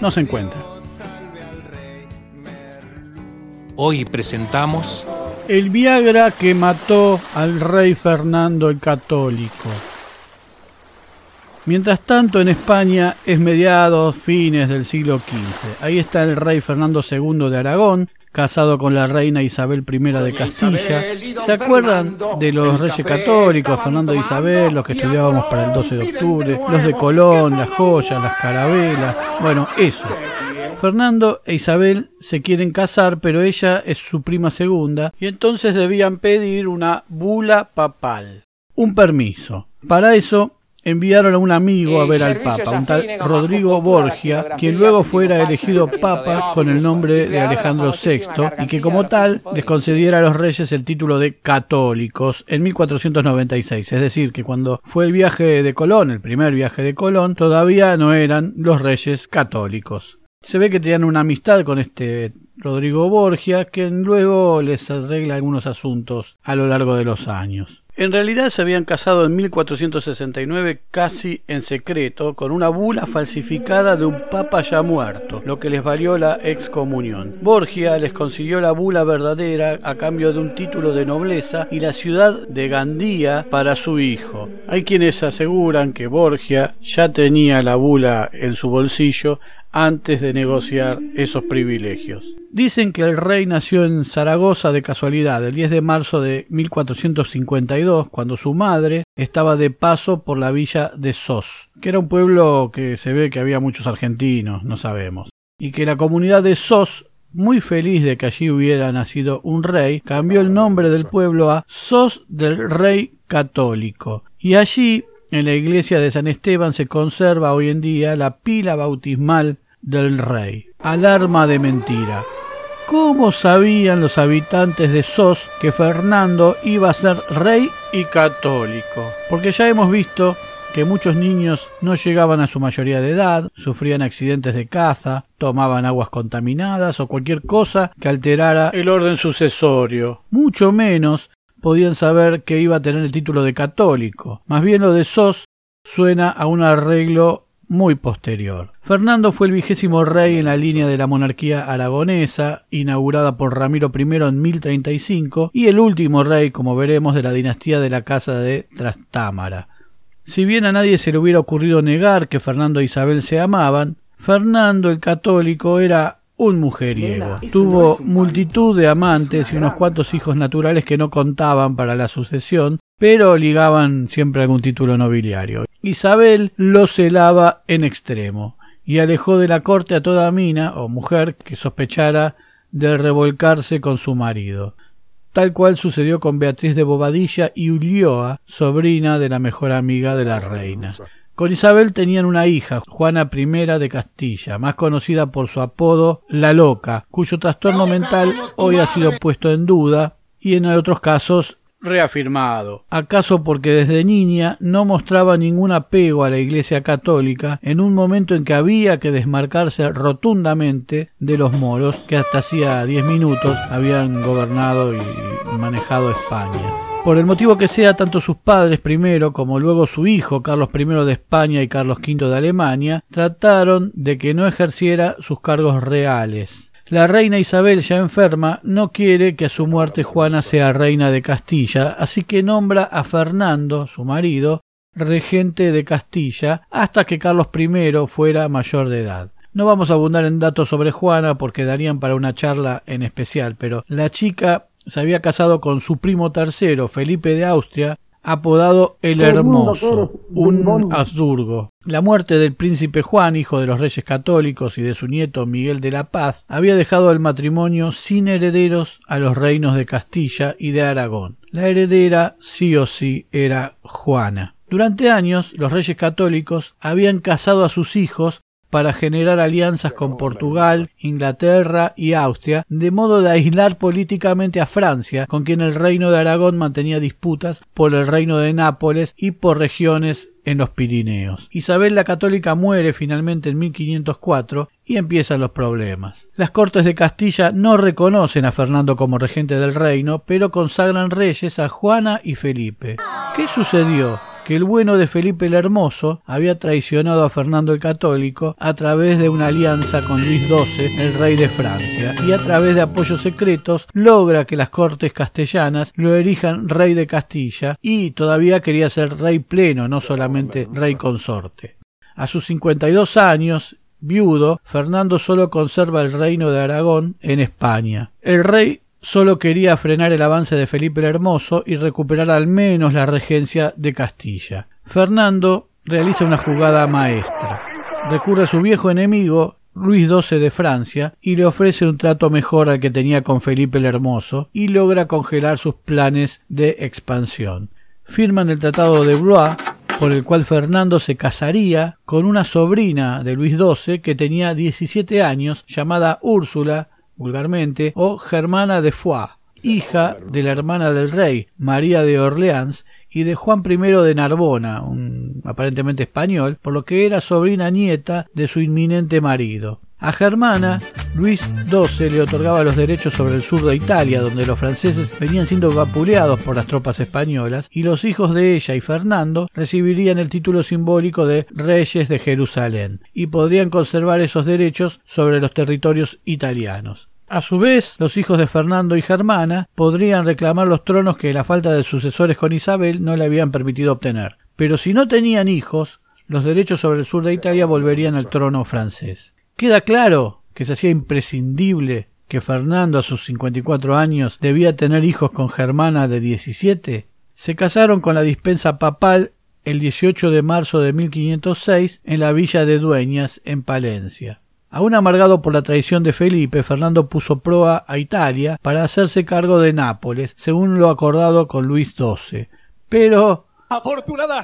no se encuentra. Hoy presentamos El Viagra que mató al rey Fernando el Católico. Mientras tanto, en España es mediados, fines del siglo XV. Ahí está el rey Fernando II de Aragón, casado con la reina Isabel I de Castilla. ¿Se acuerdan de los reyes católicos, Fernando e Isabel, los que estudiábamos para el 12 de octubre, los de Colón, las joyas, las carabelas? Bueno, eso. Fernando e Isabel se quieren casar, pero ella es su prima segunda, y entonces debían pedir una bula papal, un permiso. Para eso enviaron a un amigo a ver al Papa, un tal Rodrigo Borgia, quien luego fuera elegido Papa con el nombre de Alejandro VI y que como tal les concediera a los reyes el título de católicos en 1496. Es decir, que cuando fue el viaje de Colón, el primer viaje de Colón, todavía no eran los reyes católicos. Se ve que tenían una amistad con este Rodrigo Borgia, que luego les arregla algunos asuntos a lo largo de los años. En realidad se habían casado en 1469 casi en secreto con una bula falsificada de un papa ya muerto, lo que les valió la excomunión. Borgia les consiguió la bula verdadera a cambio de un título de nobleza y la ciudad de Gandía para su hijo. Hay quienes aseguran que Borgia ya tenía la bula en su bolsillo antes de negociar esos privilegios. Dicen que el rey nació en Zaragoza de casualidad el 10 de marzo de 1452, cuando su madre estaba de paso por la villa de Sos, que era un pueblo que se ve que había muchos argentinos, no sabemos, y que la comunidad de Sos muy feliz de que allí hubiera nacido un rey, cambió el nombre del pueblo a Sos del Rey Católico. Y allí, en la iglesia de San Esteban, se conserva hoy en día la pila bautismal del rey. Alarma de mentira. ¿Cómo sabían los habitantes de Sos que Fernando iba a ser rey y católico? Porque ya hemos visto que muchos niños no llegaban a su mayoría de edad, sufrían accidentes de caza, tomaban aguas contaminadas o cualquier cosa que alterara el orden sucesorio. Mucho menos podían saber que iba a tener el título de católico. Más bien lo de Sos suena a un arreglo muy posterior. Fernando fue el vigésimo rey en la línea de la monarquía aragonesa, inaugurada por Ramiro I en 1035, y el último rey, como veremos, de la dinastía de la Casa de Trastámara. Si bien a nadie se le hubiera ocurrido negar que Fernando e Isabel se amaban, Fernando el católico era un mujeriego. Tuvo multitud de amantes y unos cuantos hijos naturales que no contaban para la sucesión, pero ligaban siempre algún título nobiliario. Isabel lo celaba en extremo y alejó de la corte a toda mina o mujer que sospechara de revolcarse con su marido. Tal cual sucedió con Beatriz de Bobadilla y Ulloa, sobrina de la mejor amiga de la reina. Con Isabel tenían una hija, Juana I de Castilla, más conocida por su apodo La Loca, cuyo trastorno mental hoy ha sido puesto en duda y en otros casos reafirmado. ¿Acaso porque desde niña no mostraba ningún apego a la Iglesia católica en un momento en que había que desmarcarse rotundamente de los moros que hasta hacía diez minutos habían gobernado y manejado España? Por el motivo que sea, tanto sus padres primero como luego su hijo, Carlos I de España y Carlos V de Alemania, trataron de que no ejerciera sus cargos reales. La reina Isabel, ya enferma, no quiere que a su muerte Juana sea reina de Castilla, así que nombra a Fernando, su marido, regente de Castilla, hasta que Carlos I fuera mayor de edad. No vamos a abundar en datos sobre Juana porque darían para una charla en especial, pero la chica se había casado con su primo tercero, Felipe de Austria, apodado el Hermoso, un Habsburgo. La muerte del príncipe Juan, hijo de los reyes católicos, y de su nieto Miguel de la Paz, había dejado el matrimonio sin herederos a los reinos de Castilla y de Aragón. La heredera sí o sí era Juana. Durante años los reyes católicos habían casado a sus hijos para generar alianzas con Portugal, Inglaterra y Austria, de modo de aislar políticamente a Francia, con quien el reino de Aragón mantenía disputas por el reino de Nápoles y por regiones en los Pirineos. Isabel la Católica muere finalmente en 1504 y empiezan los problemas. Las Cortes de Castilla no reconocen a Fernando como regente del reino, pero consagran reyes a Juana y Felipe. ¿Qué sucedió? Que el bueno de Felipe el Hermoso había traicionado a Fernando el Católico a través de una alianza con Luis XII, el rey de Francia, y a través de apoyos secretos logra que las cortes castellanas lo erijan rey de Castilla y todavía quería ser rey pleno, no solamente rey consorte. A sus 52 años, viudo, Fernando solo conserva el reino de Aragón en España. El rey solo quería frenar el avance de Felipe el Hermoso y recuperar al menos la regencia de Castilla. Fernando realiza una jugada maestra. Recurre a su viejo enemigo, Luis XII de Francia, y le ofrece un trato mejor al que tenía con Felipe el Hermoso, y logra congelar sus planes de expansión. Firman el Tratado de Blois, por el cual Fernando se casaría con una sobrina de Luis XII que tenía 17 años, llamada Úrsula, vulgarmente, o Germana de Foix, hija de la hermana del rey, María de Orleans, y de Juan I de Narbona, un aparentemente español, por lo que era sobrina nieta de su inminente marido. A Germana, Luis XII le otorgaba los derechos sobre el sur de Italia, donde los franceses venían siendo vapuleados por las tropas españolas, y los hijos de ella y Fernando recibirían el título simbólico de Reyes de Jerusalén, y podrían conservar esos derechos sobre los territorios italianos. A su vez, los hijos de Fernando y Germana podrían reclamar los tronos que la falta de sucesores con Isabel no le habían permitido obtener. Pero si no tenían hijos, los derechos sobre el sur de Italia volverían al trono francés. Queda claro que se hacía imprescindible que Fernando a sus 54 años debía tener hijos con Germana de 17. Se casaron con la dispensa papal el 18 de marzo de 1506 en la villa de Dueñas, en Palencia. Aún amargado por la traición de Felipe, Fernando puso proa a Italia para hacerse cargo de Nápoles, según lo acordado con Luis XII. Pero...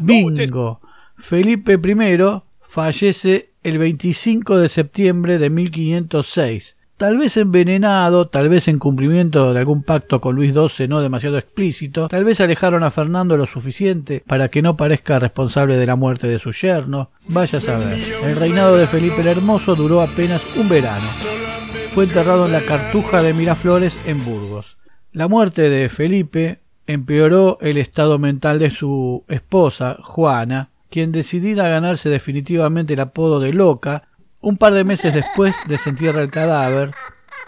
Bingo. Felipe I fallece el 25 de septiembre de 1506. Tal vez envenenado, tal vez en cumplimiento de algún pacto con Luis XII no demasiado explícito, tal vez alejaron a Fernando lo suficiente para que no parezca responsable de la muerte de su yerno. Vaya a saber. El reinado de Felipe el Hermoso duró apenas un verano. Fue enterrado en la Cartuja de Miraflores en Burgos. La muerte de Felipe empeoró el estado mental de su esposa, Juana, quien decidida a ganarse definitivamente el apodo de loca, un par de meses después desentierra el cadáver,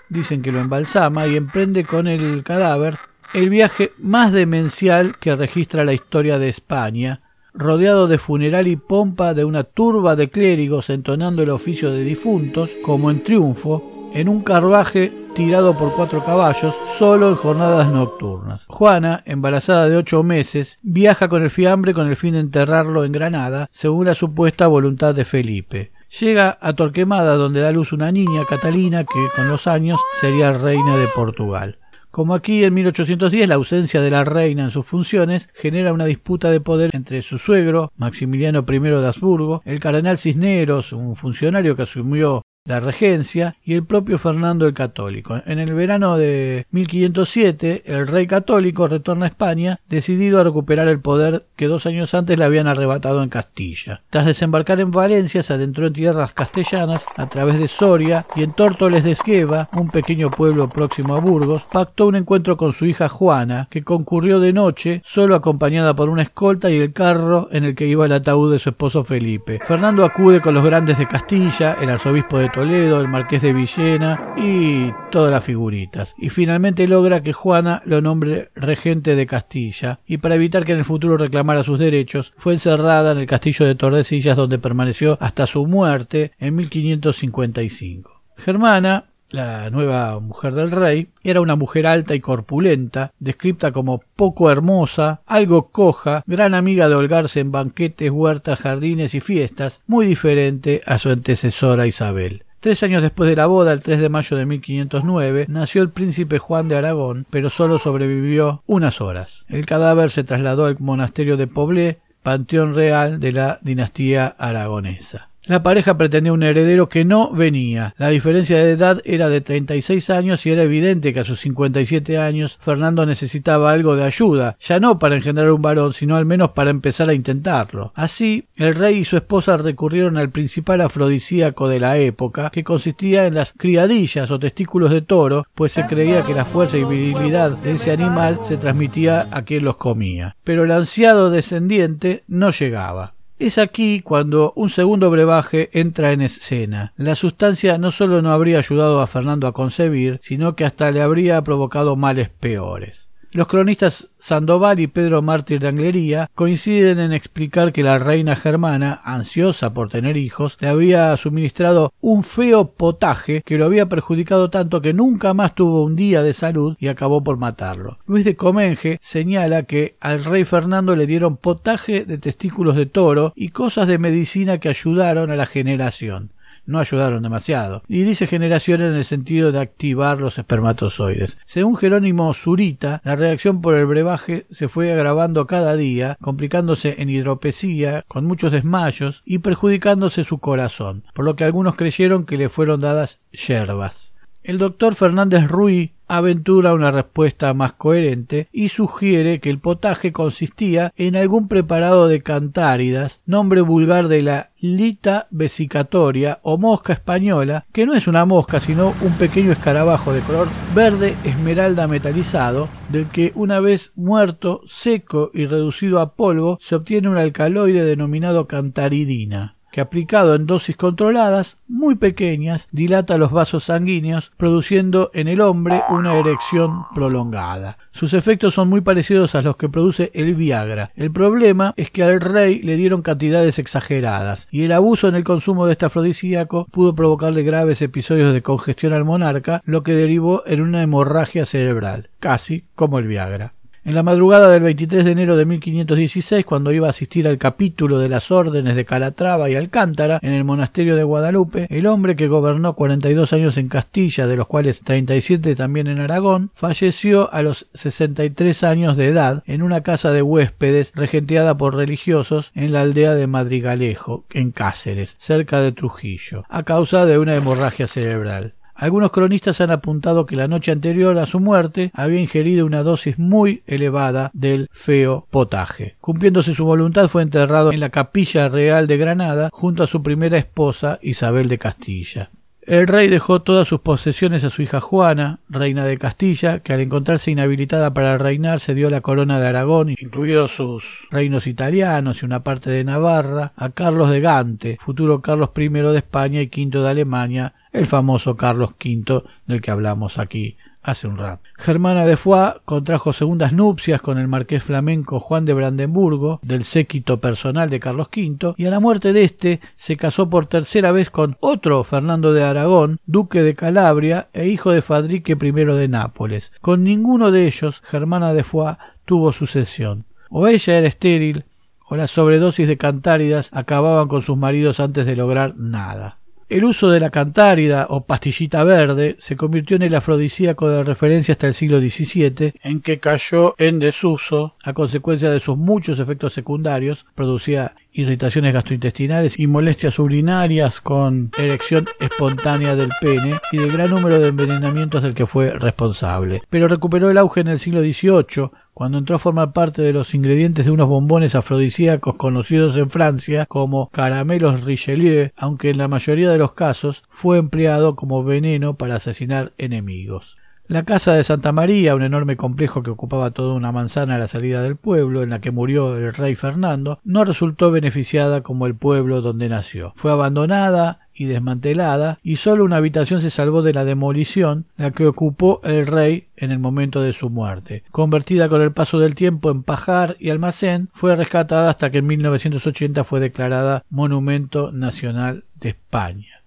dicen que lo embalsama y emprende con el cadáver el viaje más demencial que registra la historia de España, rodeado de funeral y pompa de una turba de clérigos entonando el oficio de difuntos, como en triunfo, en un carruaje tirado por cuatro caballos, solo en jornadas nocturnas. Juana, embarazada de ocho meses, viaja con el fiambre con el fin de enterrarlo en Granada, según la supuesta voluntad de Felipe. Llega a Torquemada, donde da luz una niña, Catalina, que con los años sería reina de Portugal. Como aquí en 1810 la ausencia de la reina en sus funciones genera una disputa de poder entre su suegro, Maximiliano I de Habsburgo, el cardenal Cisneros, un funcionario que asumió la regencia y el propio Fernando el Católico. En el verano de 1507, el rey católico retorna a España, decidido a recuperar el poder que dos años antes le habían arrebatado en Castilla. Tras desembarcar en Valencia, se adentró en tierras castellanas a través de Soria y en Tórtoles de Esgueva, un pequeño pueblo próximo a Burgos, pactó un encuentro con su hija Juana, que concurrió de noche, solo acompañada por una escolta y el carro en el que iba el ataúd de su esposo Felipe. Fernando acude con los grandes de Castilla, el arzobispo de Toledo, el marqués de Villena y todas las figuritas. Y finalmente logra que Juana lo nombre regente de Castilla y para evitar que en el futuro reclamara sus derechos fue encerrada en el castillo de Tordesillas donde permaneció hasta su muerte en 1555. Germana la nueva mujer del rey, era una mujer alta y corpulenta, descrita como poco hermosa, algo coja, gran amiga de holgarse en banquetes, huertas, jardines y fiestas, muy diferente a su antecesora Isabel. Tres años después de la boda, el 3 de mayo de 1509, nació el príncipe Juan de Aragón, pero solo sobrevivió unas horas. El cadáver se trasladó al monasterio de Poblé, panteón real de la dinastía aragonesa. La pareja pretendía un heredero que no venía. La diferencia de edad era de 36 años y era evidente que a sus 57 años Fernando necesitaba algo de ayuda, ya no para engendrar un varón, sino al menos para empezar a intentarlo. Así, el rey y su esposa recurrieron al principal afrodisíaco de la época, que consistía en las criadillas o testículos de toro, pues se creía que la fuerza y virilidad de ese animal se transmitía a quien los comía. Pero el ansiado descendiente no llegaba. Es aquí cuando un segundo brebaje entra en escena. La sustancia no solo no habría ayudado a Fernando a concebir, sino que hasta le habría provocado males peores. Los cronistas Sandoval y Pedro Mártir de Anglería coinciden en explicar que la reina germana, ansiosa por tener hijos, le había suministrado un feo potaje que lo había perjudicado tanto que nunca más tuvo un día de salud y acabó por matarlo. Luis de Comenge señala que al rey Fernando le dieron potaje de testículos de toro y cosas de medicina que ayudaron a la generación no ayudaron demasiado, y dice generación en el sentido de activar los espermatozoides. Según Jerónimo Zurita, la reacción por el brebaje se fue agravando cada día, complicándose en hidropesía, con muchos desmayos y perjudicándose su corazón, por lo que algunos creyeron que le fueron dadas yerbas. El doctor Fernández Ruiz aventura una respuesta más coherente y sugiere que el potaje consistía en algún preparado de cantáridas, nombre vulgar de la lita vesicatoria o mosca española, que no es una mosca sino un pequeño escarabajo de color verde esmeralda metalizado, del que una vez muerto, seco y reducido a polvo, se obtiene un alcaloide denominado cantaridina que aplicado en dosis controladas muy pequeñas dilata los vasos sanguíneos, produciendo en el hombre una erección prolongada. Sus efectos son muy parecidos a los que produce el Viagra. El problema es que al rey le dieron cantidades exageradas, y el abuso en el consumo de este afrodisíaco pudo provocarle graves episodios de congestión al monarca, lo que derivó en una hemorragia cerebral, casi como el Viagra. En la madrugada del 23 de enero de 1516, cuando iba a asistir al capítulo de las órdenes de Calatrava y Alcántara en el monasterio de Guadalupe, el hombre que gobernó 42 años en Castilla, de los cuales 37 también en Aragón, falleció a los 63 años de edad en una casa de huéspedes regenteada por religiosos en la aldea de Madrigalejo, en Cáceres, cerca de Trujillo, a causa de una hemorragia cerebral. Algunos cronistas han apuntado que la noche anterior a su muerte había ingerido una dosis muy elevada del feo potaje. Cumpliéndose su voluntad fue enterrado en la capilla real de Granada junto a su primera esposa Isabel de Castilla. El rey dejó todas sus posesiones a su hija Juana, reina de Castilla, que al encontrarse inhabilitada para reinar se dio la corona de Aragón, incluidos sus reinos italianos y una parte de Navarra, a Carlos de Gante, futuro Carlos I de España y V de Alemania, el famoso Carlos V del que hablamos aquí hace un rato. Germana de Foix contrajo segundas nupcias con el marqués flamenco Juan de Brandenburgo, del séquito personal de Carlos V, y a la muerte de éste se casó por tercera vez con otro Fernando de Aragón, duque de Calabria e hijo de Fadrique I de Nápoles. Con ninguno de ellos Germana de Foix tuvo sucesión. O ella era estéril, o las sobredosis de cantáridas acababan con sus maridos antes de lograr nada. El uso de la cantárida o pastillita verde se convirtió en el afrodisíaco de referencia hasta el siglo XVII, en que cayó en desuso a consecuencia de sus muchos efectos secundarios, producía irritaciones gastrointestinales y molestias urinarias con erección espontánea del pene y del gran número de envenenamientos del que fue responsable. Pero recuperó el auge en el siglo XVIII cuando entró a formar parte de los ingredientes de unos bombones afrodisíacos conocidos en Francia como caramelos Richelieu, aunque en la mayoría de los casos fue empleado como veneno para asesinar enemigos. La casa de Santa María, un enorme complejo que ocupaba toda una manzana a la salida del pueblo, en la que murió el rey Fernando, no resultó beneficiada como el pueblo donde nació. Fue abandonada y desmantelada, y solo una habitación se salvó de la demolición, la que ocupó el rey en el momento de su muerte. Convertida con el paso del tiempo en pajar y almacén, fue rescatada hasta que en 1980 fue declarada Monumento Nacional de España.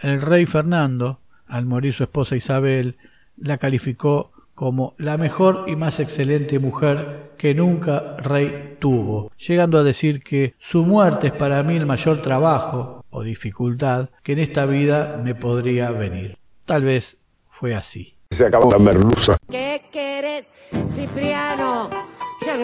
El rey Fernando, al morir su esposa Isabel, la calificó como la mejor y más excelente mujer que nunca rey tuvo, llegando a decir que su muerte es para mí el mayor trabajo o dificultad que en esta vida me podría venir. Tal vez fue así. Se acabó la merluza. ¿Qué querés, Cipriano?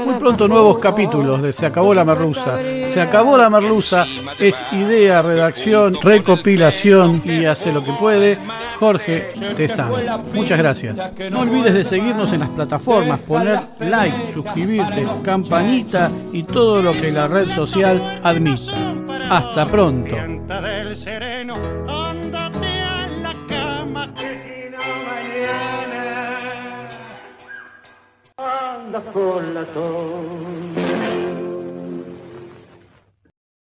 Muy pronto nuevos capítulos de Se acabó la merluza. Se acabó la merluza es idea, redacción, recopilación y hace lo que puede Jorge Tezán. Muchas gracias. No olvides de seguirnos en las plataformas, poner like, suscribirte, campanita y todo lo que la red social admita. Hasta pronto. del sereno, ándate a la cama que si no mañana anda con la tonta.